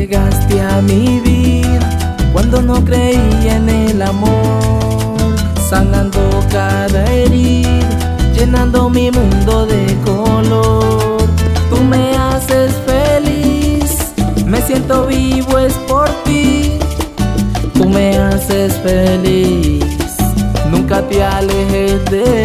llegaste a mi vida cuando no creía en el amor, sanando cada herida, llenando mi mundo de color. Tú me haces feliz, me siento vivo es por ti. Tú me haces feliz, nunca te alejes de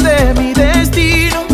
Cambiaste mi destino.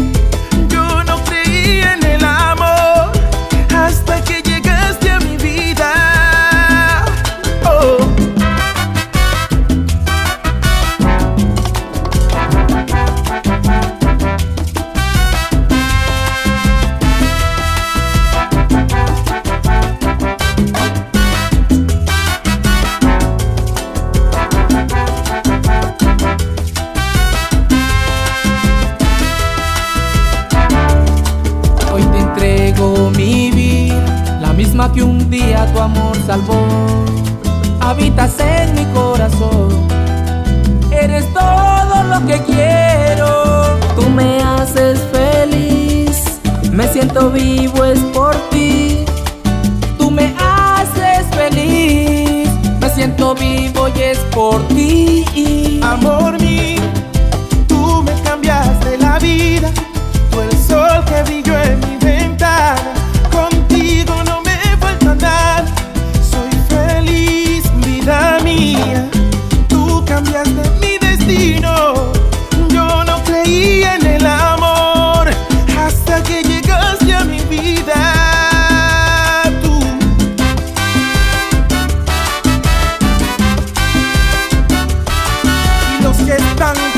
Que un día tu amor salvó. Habitas en mi corazón, eres todo lo que quiero. Tú me haces feliz, me siento vivo es por ti. Tú me haces feliz, me siento vivo y es por ti. Amor mío,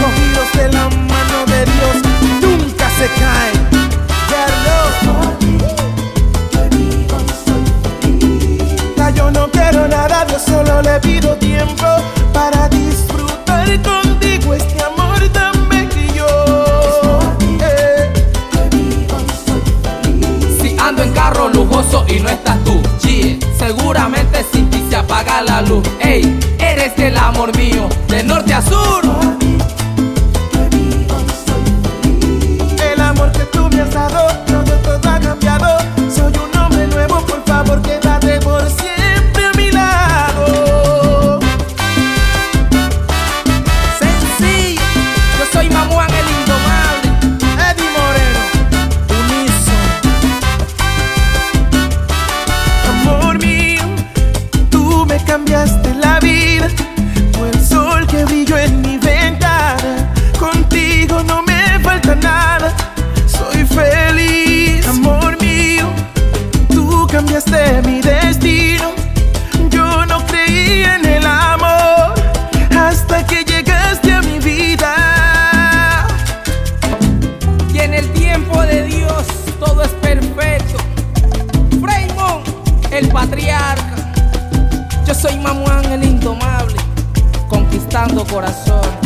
cogidos de la mano de Dios nunca se caen. Ya yo no quiero nada, Dios solo le pido tiempo para disfrutar contigo este amor tan bello. Eh. Si ando en carro lujoso y no estás tú, chie, seguramente sin ti se apaga la luz. Ey, eres el amor mío, de norte a sur. Cambiaste mi destino. Yo no creía en el amor hasta que llegaste a mi vida. Y en el tiempo de Dios todo es perfecto. Freymon, el patriarca. Yo soy Mamuán el indomable, conquistando corazón.